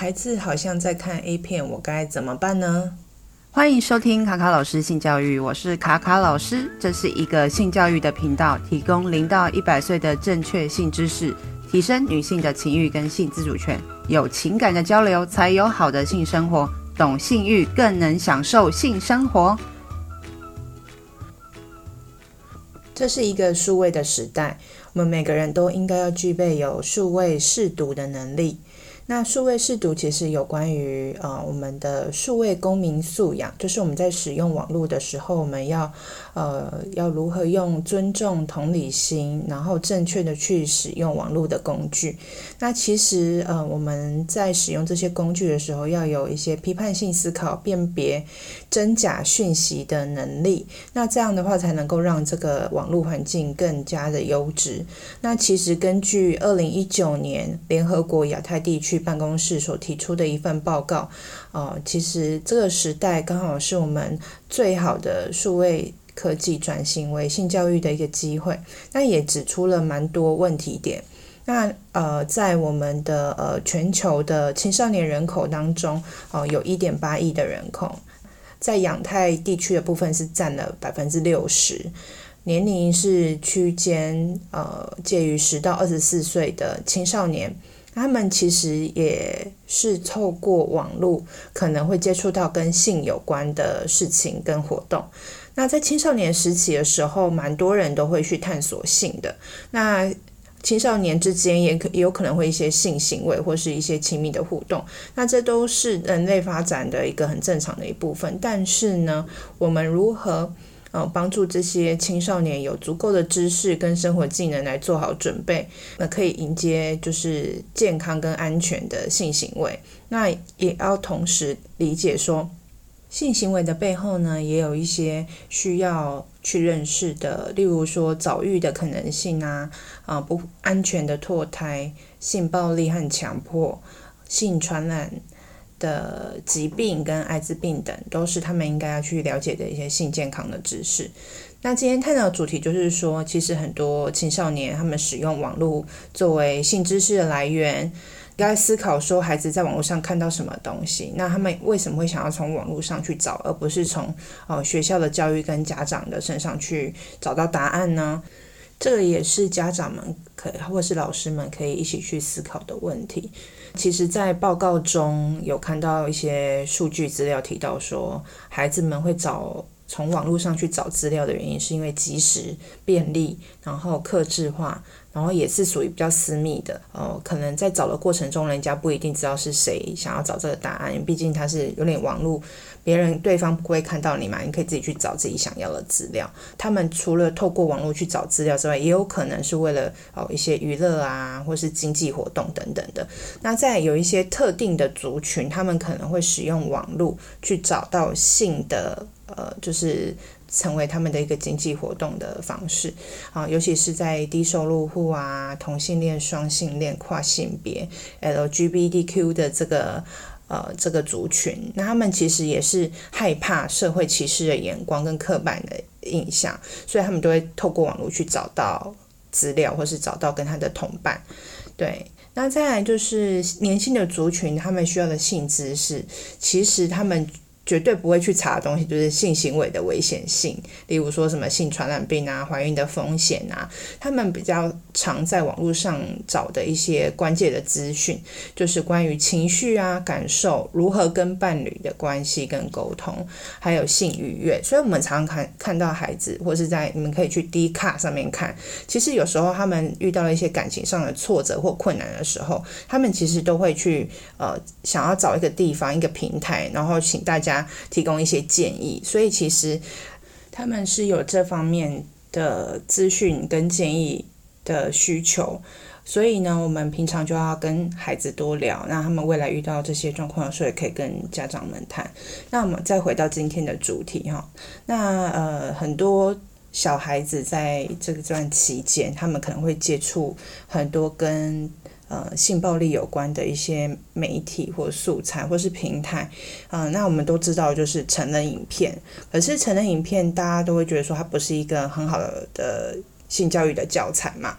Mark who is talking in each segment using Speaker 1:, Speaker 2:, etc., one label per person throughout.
Speaker 1: 孩子好像在看 A 片，我该怎么办呢？
Speaker 2: 欢迎收听卡卡老师性教育，我是卡卡老师，这是一个性教育的频道，提供零到一百岁的正确性知识，提升女性的情欲跟性自主权，有情感的交流才有好的性生活，懂性欲更能享受性生活。
Speaker 1: 这是一个数位的时代，我们每个人都应该要具备有数位识读的能力。那数位试读其实有关于呃我们的数位公民素养，就是我们在使用网络的时候，我们要呃要如何用尊重、同理心，然后正确的去使用网络的工具。那其实呃我们在使用这些工具的时候，要有一些批判性思考、辨别真假讯息的能力。那这样的话，才能够让这个网络环境更加的优质。那其实根据二零一九年联合国亚太地区办公室所提出的一份报告，呃，其实这个时代刚好是我们最好的数位科技转型为性教育的一个机会。那也指出了蛮多问题点。那呃，在我们的呃全球的青少年人口当中，呃，有一点八亿的人口，在亚太地区的部分是占了百分之六十，年龄是区间呃介于十到二十四岁的青少年。他们其实也是透过网络，可能会接触到跟性有关的事情跟活动。那在青少年时期的时候，蛮多人都会去探索性的。那青少年之间也可也有可能会一些性行为或是一些亲密的互动。那这都是人类发展的一个很正常的一部分。但是呢，我们如何？呃，帮助这些青少年有足够的知识跟生活技能来做好准备，那可以迎接就是健康跟安全的性行为。那也要同时理解说，性行为的背后呢，也有一些需要去认识的，例如说早育的可能性啊，啊不安全的堕胎、性暴力和强迫、性传染。的疾病跟艾滋病等，都是他们应该要去了解的一些性健康的知识。那今天探讨的主题就是说，其实很多青少年他们使用网络作为性知识的来源，应该思考说孩子在网络上看到什么东西，那他们为什么会想要从网络上去找，而不是从呃学校的教育跟家长的身上去找到答案呢？这个也是家长们可或是老师们可以一起去思考的问题。其实，在报告中有看到一些数据资料提到说，孩子们会找从网络上去找资料的原因，是因为及时、便利，然后克制化。然后也是属于比较私密的哦，可能在找的过程中，人家不一定知道是谁想要找这个答案，毕竟它是有点网络，别人对方不会看到你嘛，你可以自己去找自己想要的资料。他们除了透过网络去找资料之外，也有可能是为了哦一些娱乐啊，或是经济活动等等的。那在有一些特定的族群，他们可能会使用网络去找到性的呃，就是。成为他们的一个经济活动的方式啊，尤其是在低收入户啊、同性恋、双性恋、跨性别、LGBTQ 的这个呃这个族群，那他们其实也是害怕社会歧视的眼光跟刻板的印象，所以他们都会透过网络去找到资料，或是找到跟他的同伴。对，那再来就是年轻的族群，他们需要的性知识，其实他们。绝对不会去查的东西，就是性行为的危险性，例如说什么性传染病啊、怀孕的风险啊。他们比较常在网络上找的一些关键的资讯，就是关于情绪啊、感受，如何跟伴侣的关系跟沟通，还有性愉悦。所以，我们常常看看到孩子，或是在你们可以去 D 卡上面看，其实有时候他们遇到了一些感情上的挫折或困难的时候，他们其实都会去呃想要找一个地方、一个平台，然后请大家。提供一些建议，所以其实他们是有这方面的资讯跟建议的需求，所以呢，我们平常就要跟孩子多聊，那他们未来遇到这些状况的时候，也可以跟家长们谈。那我们再回到今天的主题哈，那呃，很多小孩子在这个段期间，他们可能会接触很多跟呃，性暴力有关的一些媒体或素材或是平台，嗯，那我们都知道就是成人影片，可是成人影片大家都会觉得说它不是一个很好的性教育的教材嘛，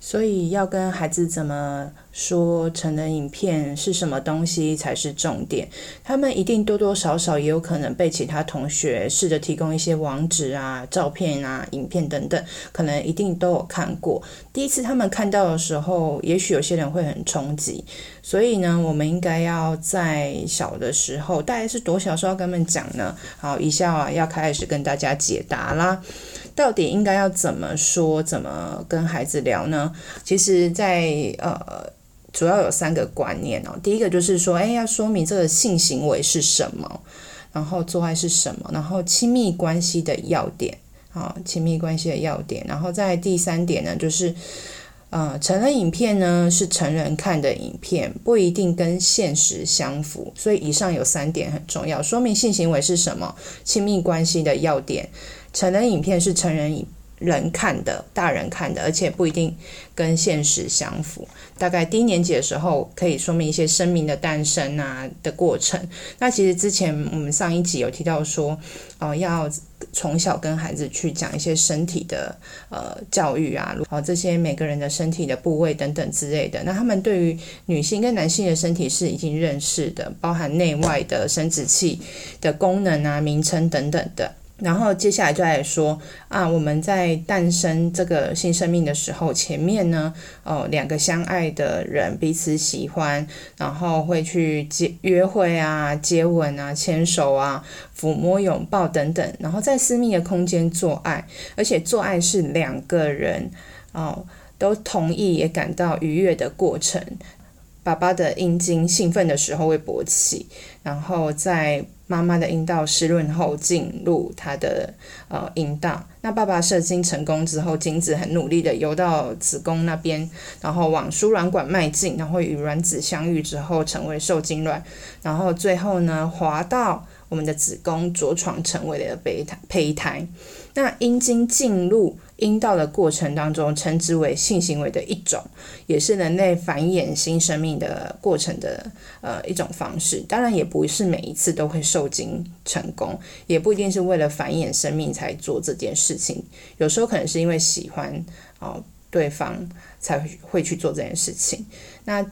Speaker 1: 所以要跟孩子怎么说成人影片是什么东西才是重点，他们一定多多少少也有可能被其他同学试着提供一些网址啊、照片啊、影片等等，可能一定都有看过。第一次他们看到的时候，也许有些人会很冲击，所以呢，我们应该要在小的时候，大概是多小时候跟他们讲呢？好，一下啊要开始跟大家解答啦。到底应该要怎么说、怎么跟孩子聊呢？其实在，在呃。主要有三个观念哦。第一个就是说，哎，要说明这个性行为是什么，然后做爱是什么，然后亲密关系的要点啊，亲密关系的要点。然后在第三点呢，就是呃，成人影片呢是成人看的影片，不一定跟现实相符。所以以上有三点很重要，说明性行为是什么，亲密关系的要点，成人影片是成人影。人看的，大人看的，而且不一定跟现实相符。大概低年级的时候，可以说明一些生命的诞生啊的过程。那其实之前我们上一集有提到说，呃，要从小跟孩子去讲一些身体的呃教育啊，好，这些每个人的身体的部位等等之类的。那他们对于女性跟男性的身体是已经认识的，包含内外的生殖器的功能啊、名称等等的。然后接下来就来说啊，我们在诞生这个新生命的时候，前面呢，哦，两个相爱的人彼此喜欢，然后会去接约会啊、接吻啊、牵手啊、抚摸、拥抱等等，然后在私密的空间做爱，而且做爱是两个人哦都同意也感到愉悦的过程。爸爸的阴茎兴奋的时候会勃起，然后在妈妈的阴道湿润后进入他的呃阴道。那爸爸射精成功之后，精子很努力的游到子宫那边，然后往输卵管迈进，然后与卵子相遇之后成为受精卵，然后最后呢滑到我们的子宫着床成为了胚胎胚胎。那阴茎进入阴道的过程当中，称之为性行为的一种，也是人类繁衍新生命的过程的呃一种方式。当然，也不是每一次都会受精成功，也不一定是为了繁衍生命才做这件事情。有时候可能是因为喜欢哦对方才会去做这件事情。那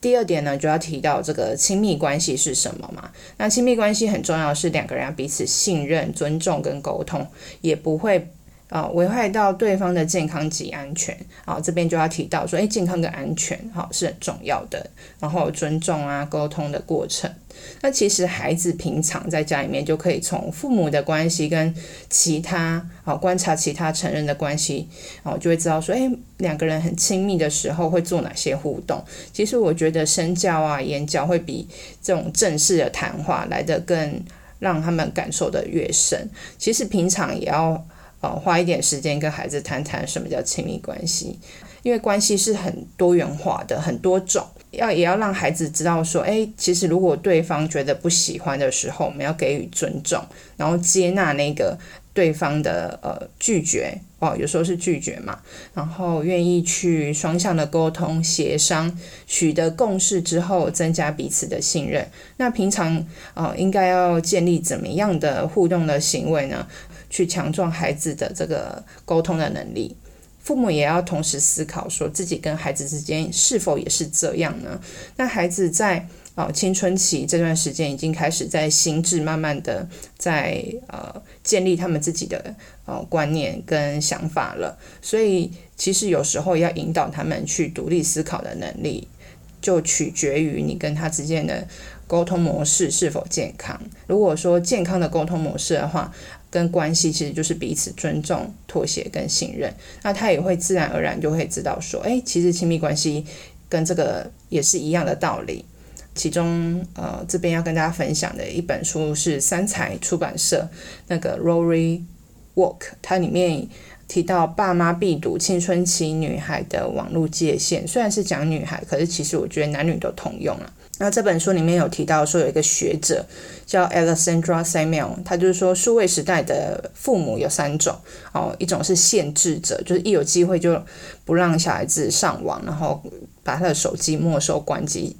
Speaker 1: 第二点呢，就要提到这个亲密关系是什么嘛？那亲密关系很重要，是两个人要彼此信任、尊重跟沟通，也不会。啊，危害到对方的健康及安全，啊，这边就要提到说，诶，健康跟安全，好，是很重要的。然后尊重啊，沟通的过程。那其实孩子平常在家里面就可以从父母的关系跟其他，啊，观察其他成人的关系，哦，就会知道说，诶，两个人很亲密的时候会做哪些互动。其实我觉得身教啊，言教会比这种正式的谈话来得更让他们感受得越深。其实平常也要。哦，花一点时间跟孩子谈谈什么叫亲密关系，因为关系是很多元化的，很多种，要也要让孩子知道说，诶，其实如果对方觉得不喜欢的时候，我们要给予尊重，然后接纳那个对方的呃拒绝，哦，有时候是拒绝嘛，然后愿意去双向的沟通协商，取得共识之后，增加彼此的信任。那平常呃应该要建立怎么样的互动的行为呢？去强壮孩子的这个沟通的能力，父母也要同时思考，说自己跟孩子之间是否也是这样呢？那孩子在呃青春期这段时间已经开始在心智慢慢的在呃建立他们自己的呃观念跟想法了，所以其实有时候要引导他们去独立思考的能力，就取决于你跟他之间的沟通模式是否健康。如果说健康的沟通模式的话，跟关系其实就是彼此尊重、妥协跟信任，那他也会自然而然就会知道说，哎，其实亲密关系跟这个也是一样的道理。其中，呃，这边要跟大家分享的一本书是三才出版社那个 Rory Walk，它里面提到爸妈必读青春期女孩的网络界限，虽然是讲女孩，可是其实我觉得男女都通用了。那这本书里面有提到说，有一个学者叫 Alexandra Samuel，他就是说，数位时代的父母有三种哦，一种是限制者，就是一有机会就不让小孩子上网，然后把他的手机没收关机，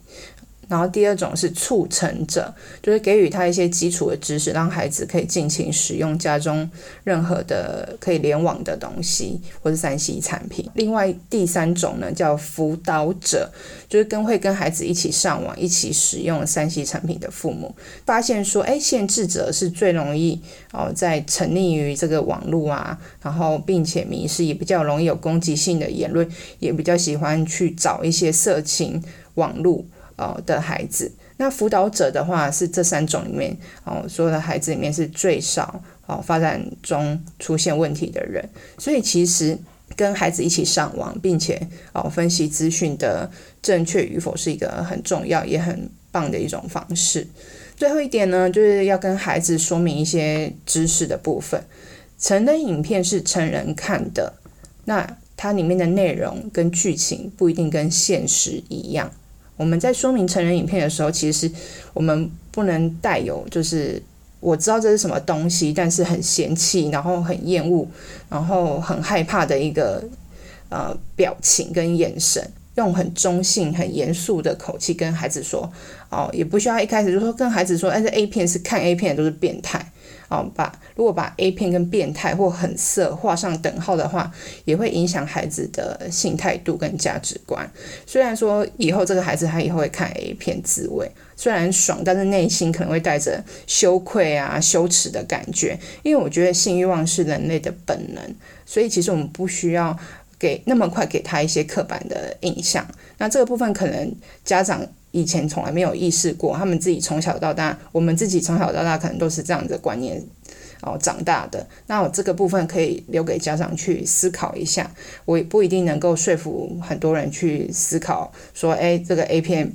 Speaker 1: 然后第二种是促成者，就是给予他一些基础的知识，让孩子可以尽情使用家中任何的可以联网的东西或者三 C 产品。另外第三种呢叫辅导者，就是跟会跟孩子一起上网、一起使用三 C 产品的父母，发现说，哎，限制者是最容易哦在沉溺于这个网络啊，然后并且迷失，也比较容易有攻击性的言论，也比较喜欢去找一些色情网络。哦的孩子，那辅导者的话是这三种里面哦，所有的孩子里面是最少哦发展中出现问题的人，所以其实跟孩子一起上网，并且哦分析资讯的正确与否是一个很重要也很棒的一种方式。最后一点呢，就是要跟孩子说明一些知识的部分。成人影片是成人看的，那它里面的内容跟剧情不一定跟现实一样。我们在说明成人影片的时候，其实我们不能带有就是我知道这是什么东西，但是很嫌弃，然后很厌恶，然后很害怕的一个呃表情跟眼神，用很中性、很严肃的口气跟孩子说哦，也不需要一开始就说跟孩子说，哎，这 A 片是看 A 片都是变态。哦，把如果把 A 片跟变态或很色画上等号的话，也会影响孩子的性态度跟价值观。虽然说以后这个孩子他以后会看 A 片自慰，虽然爽，但是内心可能会带着羞愧啊、羞耻的感觉。因为我觉得性欲望是人类的本能，所以其实我们不需要给那么快给他一些刻板的印象。那这个部分可能家长。以前从来没有意识过，他们自己从小到大，我们自己从小到大可能都是这样的观念哦长大的。那我这个部分可以留给家长去思考一下，我也不一定能够说服很多人去思考说，哎，这个 A 片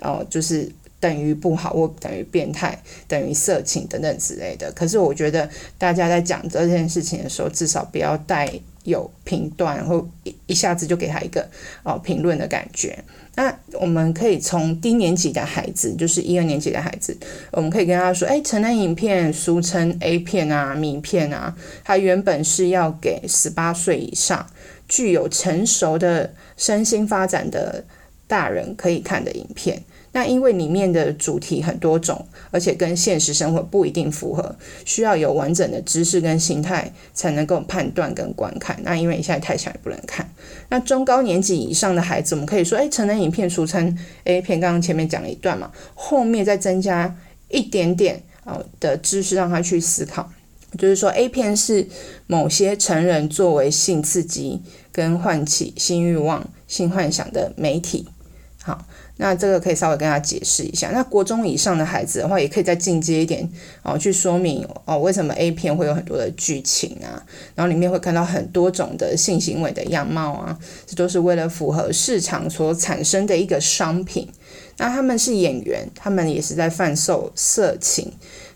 Speaker 1: 哦就是等于不好，或等于变态，等于色情等等之类的。可是我觉得大家在讲这件事情的时候，至少不要带有评断或一一下子就给他一个哦评论的感觉。那我们可以从低年级的孩子，就是一二年级的孩子，我们可以跟他说：“诶，成人影片，俗称 A 片啊、迷片啊，它原本是要给十八岁以上、具有成熟的身心发展的大人可以看的影片。”那因为里面的主题很多种，而且跟现实生活不一定符合，需要有完整的知识跟心态才能够判断跟观看。那因为你现在太小也不能看。那中高年级以上的孩子，我们可以说，诶，成人影片俗称 A 片，刚刚前面讲了一段嘛，后面再增加一点点啊的知识，让他去思考，就是说 A 片是某些成人作为性刺激跟唤起性欲望、性幻想的媒体。好。那这个可以稍微跟大家解释一下。那国中以上的孩子的话，也可以再进阶一点哦，去说明哦，为什么 A 片会有很多的剧情啊，然后里面会看到很多种的性行为的样貌啊，这都是为了符合市场所产生的一个商品。那他们是演员，他们也是在贩售色情，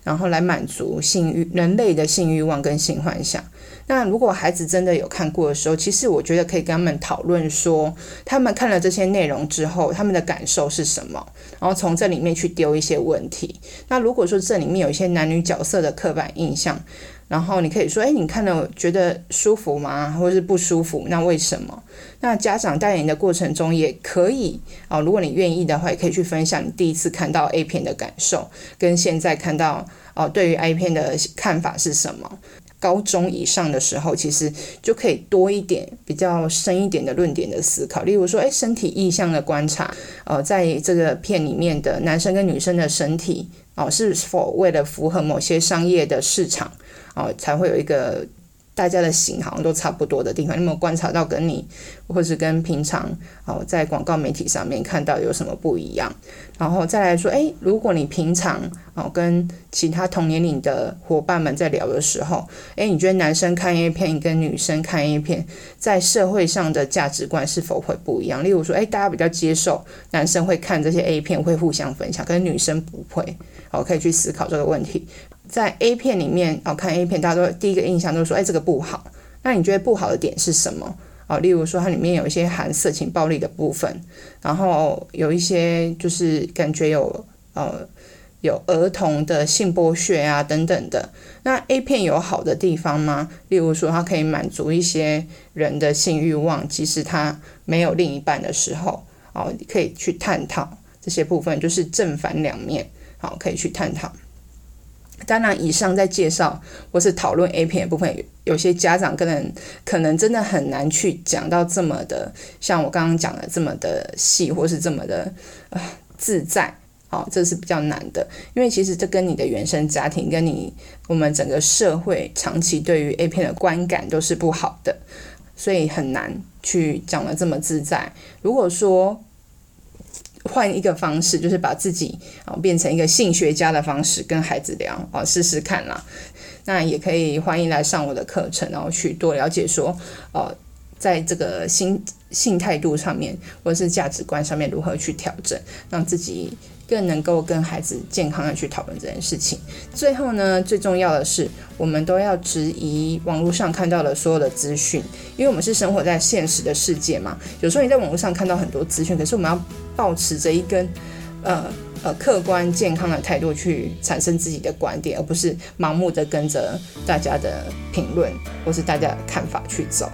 Speaker 1: 然后来满足性欲，人类的性欲望跟性幻想。那如果孩子真的有看过的时候，其实我觉得可以跟他们讨论说，他们看了这些内容之后，他们的感受是什么，然后从这里面去丢一些问题。那如果说这里面有一些男女角色的刻板印象，然后你可以说，诶，你看了觉得舒服吗？或者是不舒服？那为什么？那家长带领的过程中也可以啊，如果你愿意的话，也可以去分享你第一次看到 A 片的感受，跟现在看到哦，对于 A 片的看法是什么？高中以上的时候，其实就可以多一点比较深一点的论点的思考。例如说，诶，身体意象的观察，呃，在这个片里面的男生跟女生的身体，哦、是否为了符合某些商业的市场，哦、才会有一个。大家的型好像都差不多的地方，你有没有观察到跟你，或是跟平常哦在广告媒体上面看到有什么不一样？然后再来说，诶，如果你平常哦跟其他同年龄的伙伴们在聊的时候，诶，你觉得男生看 A 片跟女生看 A 片在社会上的价值观是否会不一样？例如说，诶，大家比较接受男生会看这些 A 片，会互相分享，可是女生不会，哦，可以去思考这个问题。在 A 片里面哦，看 A 片，大家都第一个印象都说，哎，这个不好。那你觉得不好的点是什么？哦，例如说它里面有一些含色情暴力的部分，然后有一些就是感觉有呃有儿童的性剥削啊等等的。那 A 片有好的地方吗？例如说它可以满足一些人的性欲望，即使他没有另一半的时候，哦，可以去探讨。这些部分，就是正反两面，好，可以去探讨。当然，以上在介绍或是讨论 A 片的部分，有些家长可能可能真的很难去讲到这么的，像我刚刚讲的这么的细，或是这么的呃自在，好，这是比较难的。因为其实这跟你的原生家庭，跟你我们整个社会长期对于 A 片的观感都是不好的，所以很难去讲得这么自在。如果说，换一个方式，就是把自己啊变成一个性学家的方式跟孩子聊啊，试试看啦。那也可以欢迎来上我的课程，然后去多了解说，呃，在这个心性态度上面，或者是价值观上面如何去调整，让自己。更能够跟孩子健康的去讨论这件事情。最后呢，最重要的是，我们都要质疑网络上看到的所有的资讯，因为我们是生活在现实的世界嘛。有时候你在网络上看到很多资讯，可是我们要保持着一根呃呃客观健康的态度去产生自己的观点，而不是盲目的跟着大家的评论或是大家的看法去走。